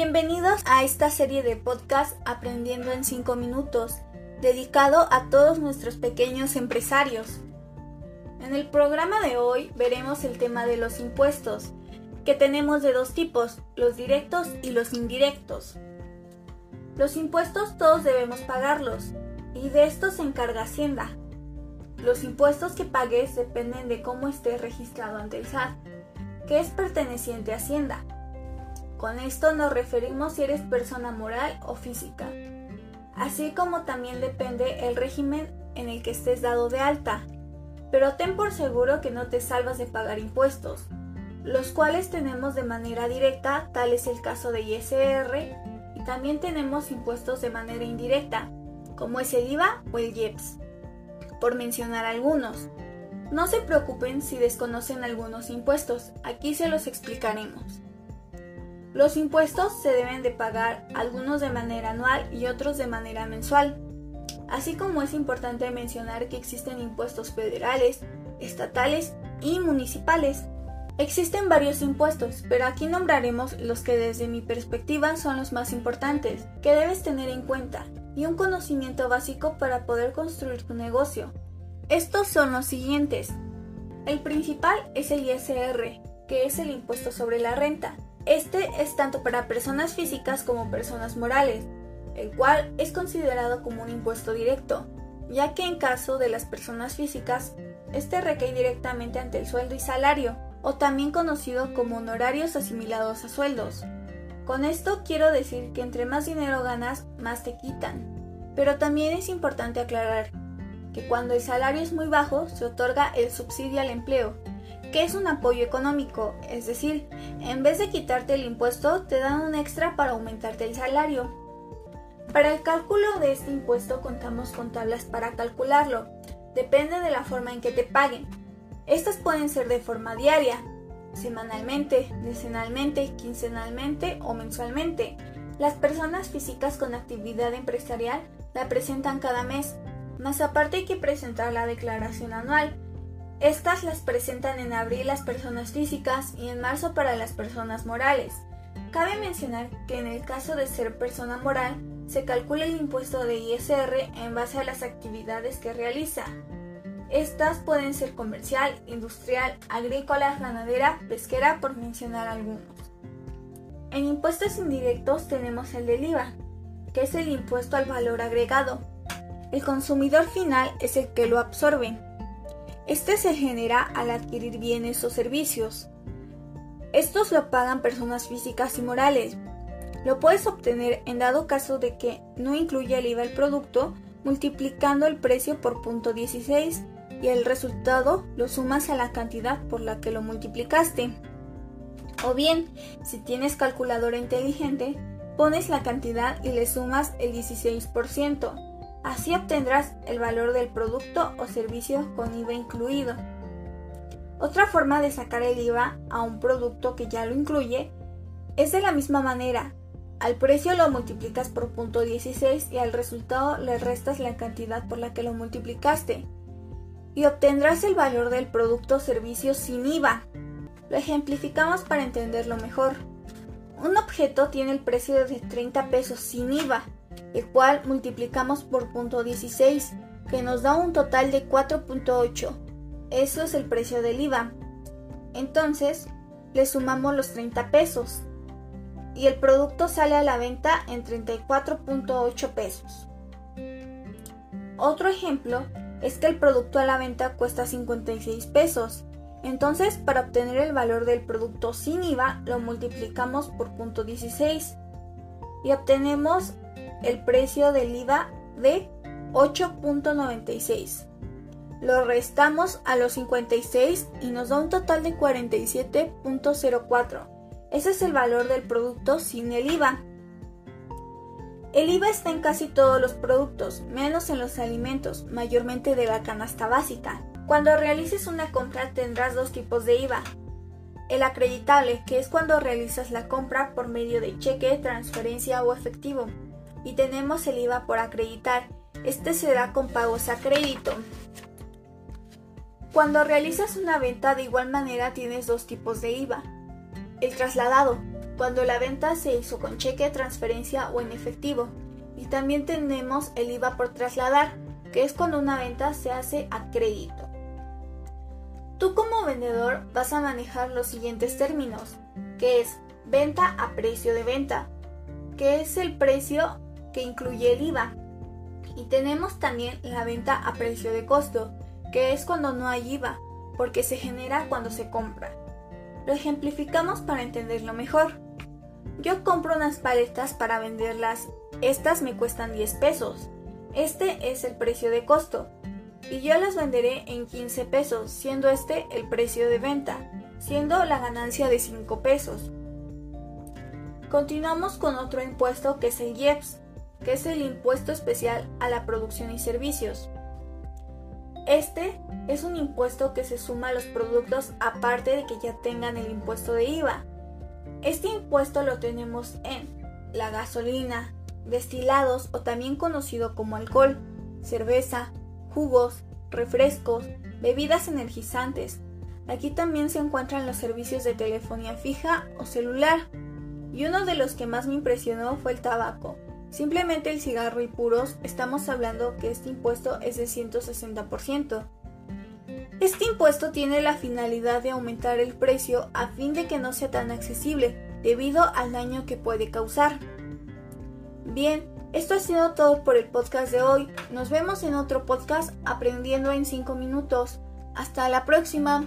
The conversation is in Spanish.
Bienvenidos a esta serie de podcast Aprendiendo en 5 minutos, dedicado a todos nuestros pequeños empresarios. En el programa de hoy veremos el tema de los impuestos, que tenemos de dos tipos, los directos y los indirectos. Los impuestos todos debemos pagarlos, y de esto se encarga Hacienda. Los impuestos que pagues dependen de cómo estés registrado ante el SAT, que es perteneciente a Hacienda. Con esto nos referimos si eres persona moral o física, así como también depende el régimen en el que estés dado de alta. Pero ten por seguro que no te salvas de pagar impuestos, los cuales tenemos de manera directa, tal es el caso de ISR, y también tenemos impuestos de manera indirecta, como es el IVA o el IEPS, por mencionar algunos. No se preocupen si desconocen algunos impuestos, aquí se los explicaremos. Los impuestos se deben de pagar algunos de manera anual y otros de manera mensual. Así como es importante mencionar que existen impuestos federales, estatales y municipales. Existen varios impuestos, pero aquí nombraremos los que desde mi perspectiva son los más importantes, que debes tener en cuenta, y un conocimiento básico para poder construir tu negocio. Estos son los siguientes. El principal es el ISR, que es el impuesto sobre la renta. Este es tanto para personas físicas como personas morales, el cual es considerado como un impuesto directo, ya que en caso de las personas físicas, este recae directamente ante el sueldo y salario, o también conocido como honorarios asimilados a sueldos. Con esto quiero decir que entre más dinero ganas, más te quitan. Pero también es importante aclarar que cuando el salario es muy bajo, se otorga el subsidio al empleo, que es un apoyo económico, es decir, en vez de quitarte el impuesto, te dan un extra para aumentarte el salario. Para el cálculo de este impuesto contamos con tablas para calcularlo. Depende de la forma en que te paguen. Estas pueden ser de forma diaria, semanalmente, decenalmente, quincenalmente o mensualmente. Las personas físicas con actividad empresarial la presentan cada mes, más aparte hay que presentar la declaración anual, estas las presentan en abril las personas físicas y en marzo para las personas morales. Cabe mencionar que en el caso de ser persona moral, se calcula el impuesto de ISR en base a las actividades que realiza. Estas pueden ser comercial, industrial, agrícola, ganadera, pesquera, por mencionar algunos. En impuestos indirectos tenemos el del IVA, que es el impuesto al valor agregado. El consumidor final es el que lo absorbe. Este se genera al adquirir bienes o servicios. Estos lo pagan personas físicas y morales. Lo puedes obtener en dado caso de que no incluya el IVA el producto, multiplicando el precio por punto 16 y el resultado lo sumas a la cantidad por la que lo multiplicaste. O bien, si tienes calculadora inteligente, pones la cantidad y le sumas el 16%. Así obtendrás el valor del producto o servicio con IVA incluido. Otra forma de sacar el IVA a un producto que ya lo incluye es de la misma manera. Al precio lo multiplicas por punto 16 y al resultado le restas la cantidad por la que lo multiplicaste. Y obtendrás el valor del producto o servicio sin IVA. Lo ejemplificamos para entenderlo mejor. Un objeto tiene el precio de 30 pesos sin IVA el cual multiplicamos por punto 16, que nos da un total de 4.8. Eso es el precio del IVA. Entonces, le sumamos los 30 pesos y el producto sale a la venta en 34.8 pesos. Otro ejemplo es que el producto a la venta cuesta 56 pesos. Entonces, para obtener el valor del producto sin IVA, lo multiplicamos por punto 16 y obtenemos el precio del IVA de 8.96. Lo restamos a los 56 y nos da un total de 47.04. Ese es el valor del producto sin el IVA. El IVA está en casi todos los productos, menos en los alimentos, mayormente de la canasta básica. Cuando realices una compra tendrás dos tipos de IVA. El acreditable, que es cuando realizas la compra por medio de cheque, transferencia o efectivo y tenemos el IVA por acreditar. Este será con pagos a crédito. Cuando realizas una venta de igual manera tienes dos tipos de IVA. El trasladado, cuando la venta se hizo con cheque, transferencia o en efectivo. Y también tenemos el IVA por trasladar, que es cuando una venta se hace a crédito. Tú como vendedor vas a manejar los siguientes términos, que es venta a precio de venta, que es el precio que incluye el IVA. Y tenemos también la venta a precio de costo, que es cuando no hay IVA, porque se genera cuando se compra. Lo ejemplificamos para entenderlo mejor. Yo compro unas paletas para venderlas. Estas me cuestan 10 pesos. Este es el precio de costo. Y yo las venderé en 15 pesos, siendo este el precio de venta, siendo la ganancia de 5 pesos. Continuamos con otro impuesto que es el IEPS, que es el impuesto especial a la producción y servicios. Este es un impuesto que se suma a los productos aparte de que ya tengan el impuesto de IVA. Este impuesto lo tenemos en la gasolina, destilados o también conocido como alcohol, cerveza, jugos, refrescos, bebidas energizantes. Aquí también se encuentran los servicios de telefonía fija o celular. Y uno de los que más me impresionó fue el tabaco. Simplemente el cigarro y puros, estamos hablando que este impuesto es de 160%. Este impuesto tiene la finalidad de aumentar el precio a fin de que no sea tan accesible debido al daño que puede causar. Bien, esto ha sido todo por el podcast de hoy. Nos vemos en otro podcast aprendiendo en 5 minutos. Hasta la próxima.